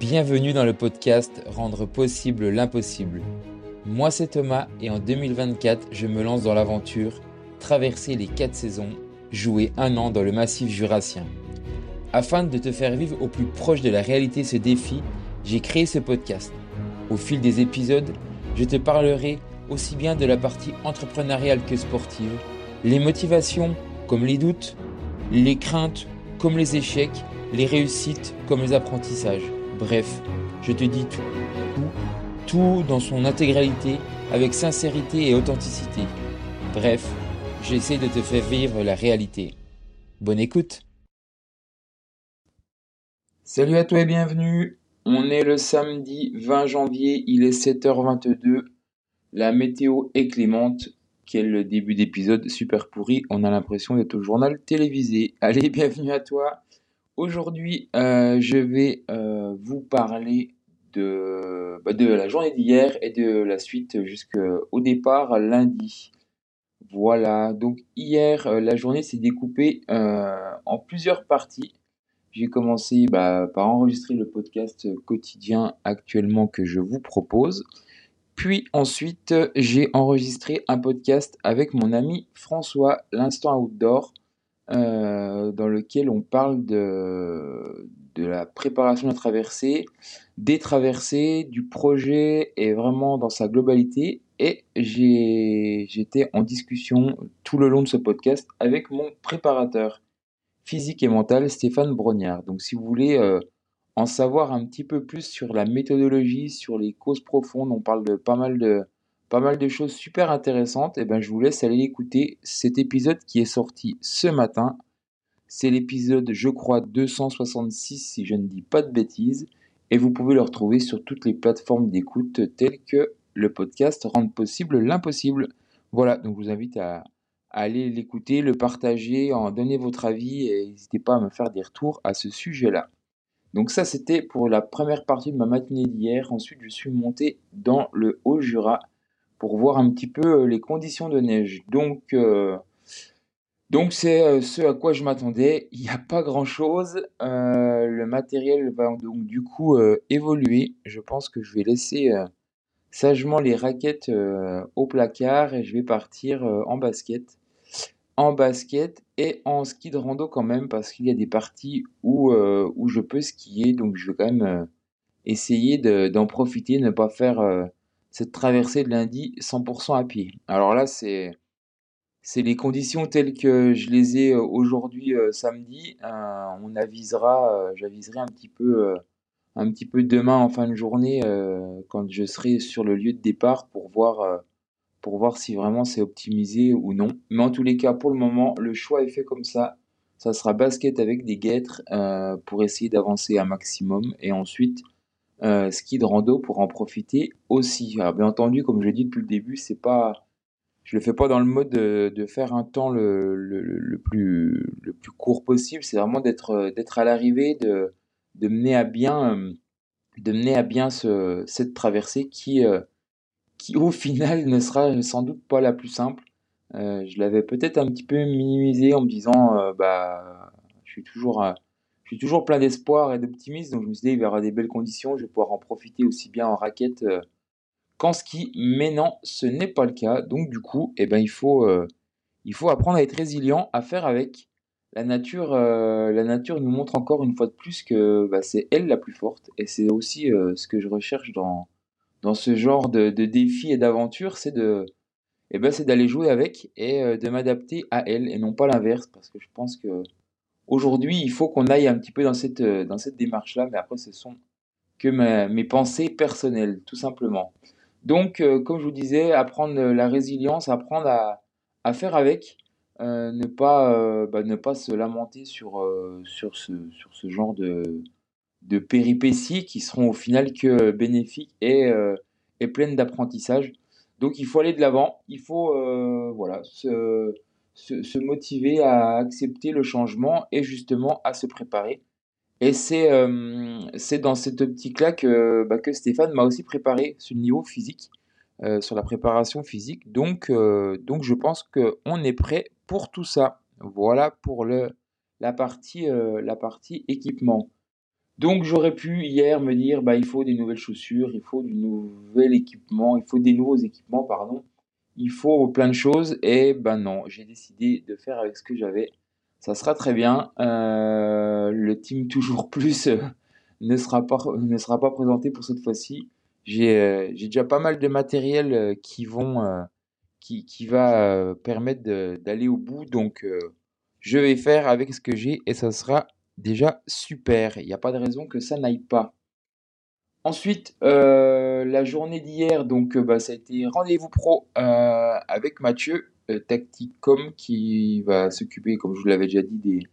Bienvenue dans le podcast Rendre possible l'impossible. Moi c'est Thomas et en 2024 je me lance dans l'aventure, traverser les 4 saisons, jouer un an dans le massif jurassien. Afin de te faire vivre au plus proche de la réalité ce défi, j'ai créé ce podcast. Au fil des épisodes, je te parlerai aussi bien de la partie entrepreneuriale que sportive, les motivations comme les doutes, les craintes comme les échecs, les réussites comme les apprentissages. Bref, je te dis tout, tout, tout dans son intégralité avec sincérité et authenticité. Bref, j'essaie de te faire vivre la réalité. Bonne écoute Salut à toi et bienvenue. On est le samedi 20 janvier, il est 7h22. La météo est clémente. Quel début d'épisode super pourri. On a l'impression d'être au journal télévisé. Allez, bienvenue à toi. Aujourd'hui, euh, je vais euh, vous parler de, bah, de la journée d'hier et de la suite jusqu'au départ lundi. Voilà, donc hier, euh, la journée s'est découpée en plusieurs parties. J'ai commencé bah, par enregistrer le podcast quotidien actuellement que je vous propose. Puis ensuite, j'ai enregistré un podcast avec mon ami François, l'instant outdoor, on parle de, de la préparation de la traversée, des traversées, du projet et vraiment dans sa globalité. Et j'étais en discussion tout le long de ce podcast avec mon préparateur physique et mental, Stéphane Brognard. Donc si vous voulez euh, en savoir un petit peu plus sur la méthodologie, sur les causes profondes, on parle de pas mal de, pas mal de choses super intéressantes, et eh ben je vous laisse aller écouter cet épisode qui est sorti ce matin. C'est l'épisode, je crois, 266 si je ne dis pas de bêtises, et vous pouvez le retrouver sur toutes les plateformes d'écoute telles que le podcast Rendre possible l'impossible. Voilà, donc je vous invite à, allez l'écouter, le partager, en donner votre avis et n'hésitez pas à me faire des retours à ce sujet-là. Donc ça c'était pour la première partie de ma matinée d'hier. Ensuite je suis monté dans le Haut-Jura pour voir un petit peu les conditions de neige. Donc euh, donc c'est euh, ce à quoi je m'attendais. Il n'y a pas grand-chose. le matériel va donc du coup évoluer. Je pense que je vais laisser sagement les raquettes au placard et je vais partir en basket en basket et en ski de rando quand même parce qu'il y a des parties où, euh, où je peux skier donc je vais quand même euh, essayer d'en profiter, ne pas faire euh, cette traversée de lundi 100% à pied. Alors là c'est c'est les conditions telles que je les ai aujourd'hui samedi. on avisera, j'aviserai un petit peu un petit peu demain en fin de journée quand je serai sur le lieu de départ pour voir pour voir si vraiment c'est optimisé ou non. Mais en tous les cas, pour le moment, le choix est fait comme ça. Ça sera basket avec des guêtres euh, pour essayer d'avancer un maximum. Et ensuite, euh, ski de rando pour en profiter aussi. Alors, bien entendu, comme je l'ai dit depuis le début, c'est pas, je le fais pas dans le mode de, faire un temps le, plus, court possible. C'est vraiment d'être, d'être à l'arrivée, de, mener à bien, ce, cette traversée qui, euh, au final ne sera sans doute pas la plus simple. Euh, je l'avais peut-être un petit peu minimisé en me disant euh, bah je suis toujours euh, je suis toujours plein d'espoir et d'optimisme donc je me suis dit il y aura des belles conditions, je vais pouvoir en profiter aussi bien en raquette qu'en ski mais non, ce n'est pas le cas. Donc du coup, eh ben il faut il faut apprendre à être résilient, à faire avec. La nature, la nature nous montre encore une fois de plus que bah, c'est elle la plus forte et c'est aussi ce que je recherche dans, dans ce genre de, de défis et d'aventures, c'est de, eh ben, c'est d'aller jouer avec et euh, de m'adapter à elle et non pas l'inverse, parce que je pense que aujourd'hui, il faut qu'on aille un petit peu dans cette, euh, dans cette démarche-là, mais après, ce sont que mes pensées personnelles, tout simplement. Donc, euh, comme je vous disais, apprendre la résilience, apprendre à, faire avec, ne, pas, bah, ne pas se lamenter sur, ce, genre de, péripéties qui seront au final que bénéfiques et, euh, pleines d'apprentissage. Donc il faut aller de l'avant, il faut euh, se, motiver à accepter le changement et justement à se préparer. Et c'est euh, dans cette optique-là que, bah, Stéphane m'a aussi préparé sur le niveau physique, sur la préparation physique. Donc, donc je pense qu'on est prêt pour tout ça. Voilà pour le, la, partie, la partie équipement. Donc j'aurais pu hier me dire bah il faut des nouvelles chaussures, il faut du nouvel équipement, il faut des nouveaux équipements pardon, il faut plein de choses et ben non, j'ai décidé de faire avec ce que j'avais. Ça sera très bien. Euh, le team toujours plus euh, ne sera pas présenté pour cette fois-ci. J'ai euh, déjà pas mal de matériel qui va permettre d'aller au bout donc je vais faire avec ce que j'ai et ça sera déjà super. Il n'y a pas de raison que ça n'aille pas. Ensuite, la journée d'hier, donc bah, ça a été rendez-vous pro avec Mathieu, Tacticom, qui va s'occuper, comme je vous l'avais déjà dit,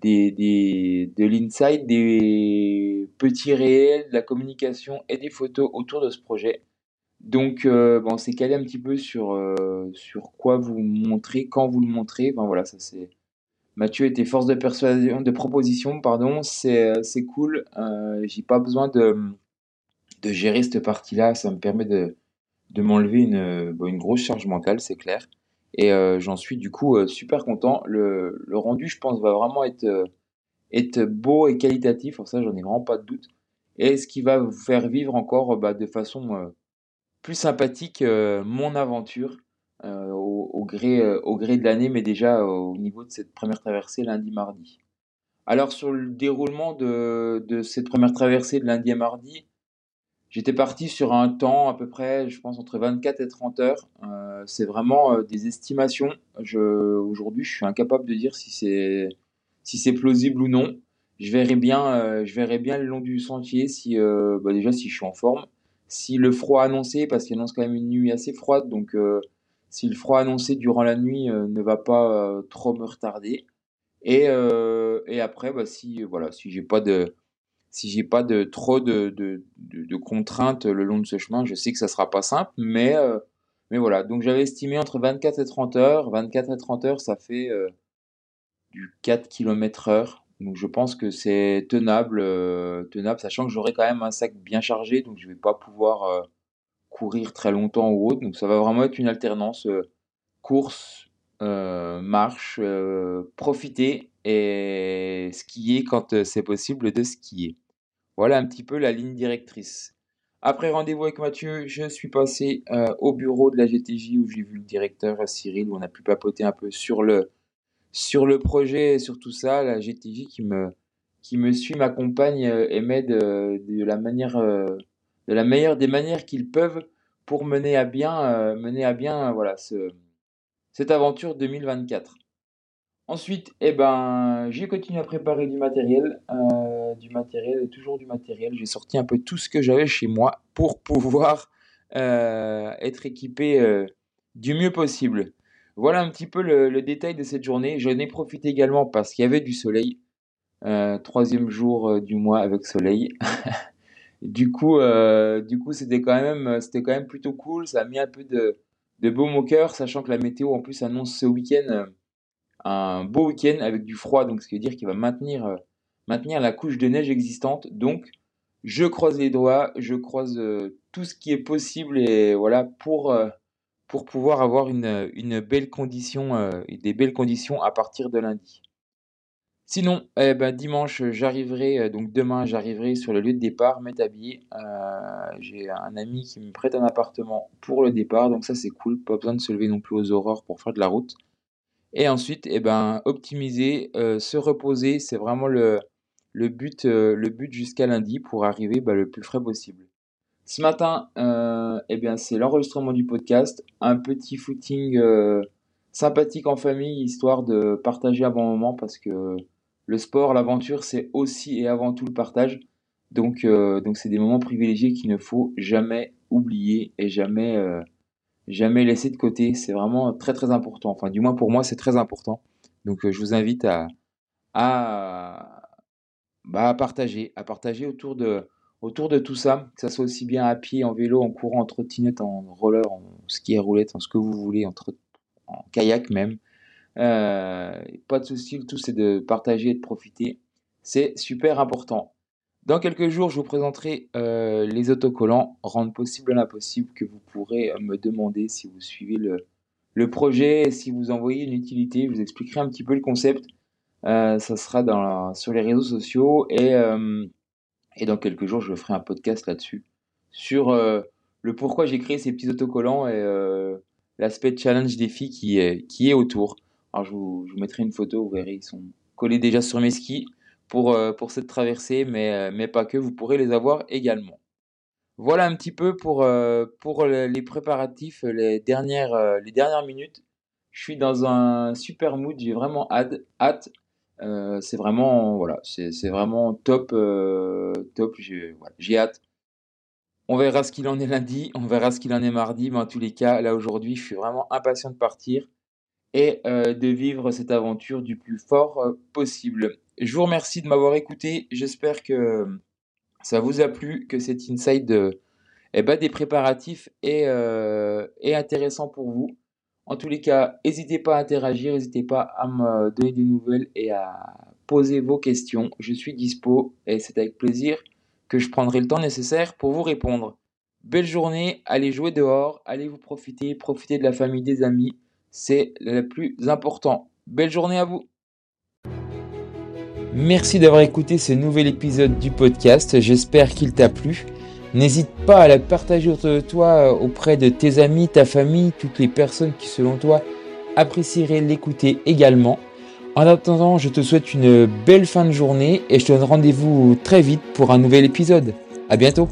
des, de l'inside, des petits réels, de la communication et des photos autour de ce projet. Donc, euh, bon, on s'est calé un petit peu sur, euh, sur quoi vous montrer, quand vous le montrez. Enfin voilà, ça c'est Mathieu était force de persuasion, de proposition, pardon, c'est euh, cool. Euh, j'ai pas besoin de, gérer cette partie-là, ça me permet de, de m'enlever une, euh, une grosse charge mentale, c'est clair. Et euh, j'en suis du coup euh, super content. Le, le rendu, je pense, va vraiment être, euh, être beau et qualitatif. Pour ça, j'en ai vraiment pas de doute. Et ce qui va vous faire vivre encore euh, bah, de façon euh, plus sympathique euh, mon aventure au, au gré, au gré de l'année, mais déjà au niveau de cette première traversée lundi-mardi. Alors sur le déroulement de, de cette première traversée de lundi à mardi, j'étais parti sur un temps à peu près, je pense, entre 24 et 30 heures. Euh, c'est vraiment euh, des estimations. Je, aujourd'hui, je suis incapable de dire si c'est si c'est plausible ou non. Je verrai bien, euh, je verrai bien le long du sentier si euh, bah déjà si je suis en forme, si le froid annoncé, parce qu'il annonce quand même une nuit assez froide, donc euh, si le froid annoncé durant la nuit euh, ne va pas trop me retarder. Et, et après, bah, si voilà, si j'ai pas de si j'ai pas de trop de, contraintes le long de ce chemin, je sais que ça sera pas simple, mais euh, voilà. Donc j'avais estimé entre 24 et 30 heures. 24 et 30 heures, ça fait euh, du 4 km heure. Donc je pense que c'est tenable, euh, tenable, sachant que j'aurai quand même un sac bien chargé, donc je vais pas pouvoir courir très longtemps ou autre. Donc ça va vraiment être une alternance course, marche, profiter et skier quand c'est possible de skier. Voilà un petit peu la ligne directrice. Après rendez-vous avec Mathieu, je suis passé euh, au bureau de la GTJ où j'ai vu le directeur euh, Cyril, où on a pu papoter un peu sur le, sur le projet et sur tout ça. La GTJ qui me, qui me suit, m'accompagne euh, et m'aide de la manière, de la meilleure des manières qu'ils peuvent pour mener à bien, mener à bien voilà, ce, cette aventure 2024. Ensuite, eh ben, j'ai continué à préparer du matériel, euh, du matériel et toujours du matériel. J'ai sorti un peu tout ce que j'avais chez moi pour pouvoir euh, être équipé euh, du mieux possible. Voilà un petit peu le, détail de cette journée. J'en ai profité également parce qu'il y avait du soleil. Troisième jour du mois avec soleil. Du coup, c'était quand même, quand même plutôt cool. Ça a mis un peu de, de baume au cœur, sachant que la météo en plus annonce ce week-end un beau week-end avec du froid, donc ce qui veut dire qu'il va maintenir, euh, la couche de neige existante. Donc, je croise les doigts, je croise euh, tout ce qui est possible et voilà pour, euh, pouvoir avoir une, belle condition, des belles conditions à partir de lundi. Sinon, eh ben, dimanche, j'arriverai, donc demain, j'arriverai sur le lieu de départ, m'établir. J'ai un ami qui me prête un appartement pour le départ, donc ça c'est cool, pas besoin de se lever non plus aux aurores pour faire de la route. Et ensuite, eh ben, optimiser, euh, se reposer, c'est vraiment le, le but, euh, le but jusqu'à lundi pour arriver bah, le plus frais possible. Ce matin, euh, eh bien, c'est l'enregistrement du podcast, un petit footing euh, sympathique en famille, histoire de partager un bon moment parce que le sport, l'aventure, c'est aussi et avant tout le partage. Donc, euh, donc c'est des moments privilégiés qu'il ne faut jamais oublier et jamais, euh, jamais laisser de côté. C'est vraiment très très important. Enfin, du moins pour moi, c'est très important. Donc, euh, je vous invite à, à, bah, à partager, à partager autour de, autour de tout ça, que ça soit aussi bien à pied, en vélo, en courant, en trottinette, en roller, en ski à roulette, en ce que vous voulez, en, en kayak même. Euh, pas de souci, le tout c'est de partager et de profiter. C'est super important. Dans quelques jours, je vous présenterai euh, les autocollants, rendre possible l'impossible, que vous pourrez euh, me demander si vous suivez le, projet, si vous envoyez une utilité. Je vous expliquerai un petit peu le concept. Euh, ça sera sur les réseaux sociaux et, dans quelques jours, je ferai un podcast là-dessus sur le pourquoi j'ai créé ces petits autocollants et l'aspect challenge défi qui est, qui est autour. Alors, je vous mettrai une photo, vous verrez, ils sont collés déjà sur mes skis pour, euh, pour cette traversée, mais, mais pas que, vous pourrez les avoir également. Voilà un petit peu pour, pour les préparatifs, les dernières, les dernières minutes. Je suis dans un super mood, j'ai vraiment hâte. hâte. c'est vraiment, voilà, vraiment top, top. J'ai hâte. On verra ce qu'il en est lundi, on verra ce qu'il en est mardi, mais en tous les cas, là aujourd'hui, je suis vraiment impatient de partir et euh, de vivre cette aventure du plus fort euh, possible. Je vous remercie de m'avoir écouté, j'espère que ça vous a plu, que cet inside euh, eh ben, des préparatifs est, est intéressant pour vous. En tous les cas, n'hésitez pas à interagir, n'hésitez pas à me donner des nouvelles et à poser vos questions. Je suis dispo et c'est avec plaisir que je prendrai le temps nécessaire pour vous répondre. Belle journée, allez jouer dehors, allez vous profiter, profiter de la famille, des amis, c'est le plus important. Belle journée à vous. Merci d'avoir écouté ce nouvel épisode du podcast, j'espère qu'il t'a plu. N'hésite pas à la partager autour de toi euh, auprès de tes amis, ta famille, toutes les personnes qui selon toi apprécieraient l'écouter également. En attendant, je te souhaite une belle fin de journée et je te donne rendez-vous très vite pour un nouvel épisode. À bientôt!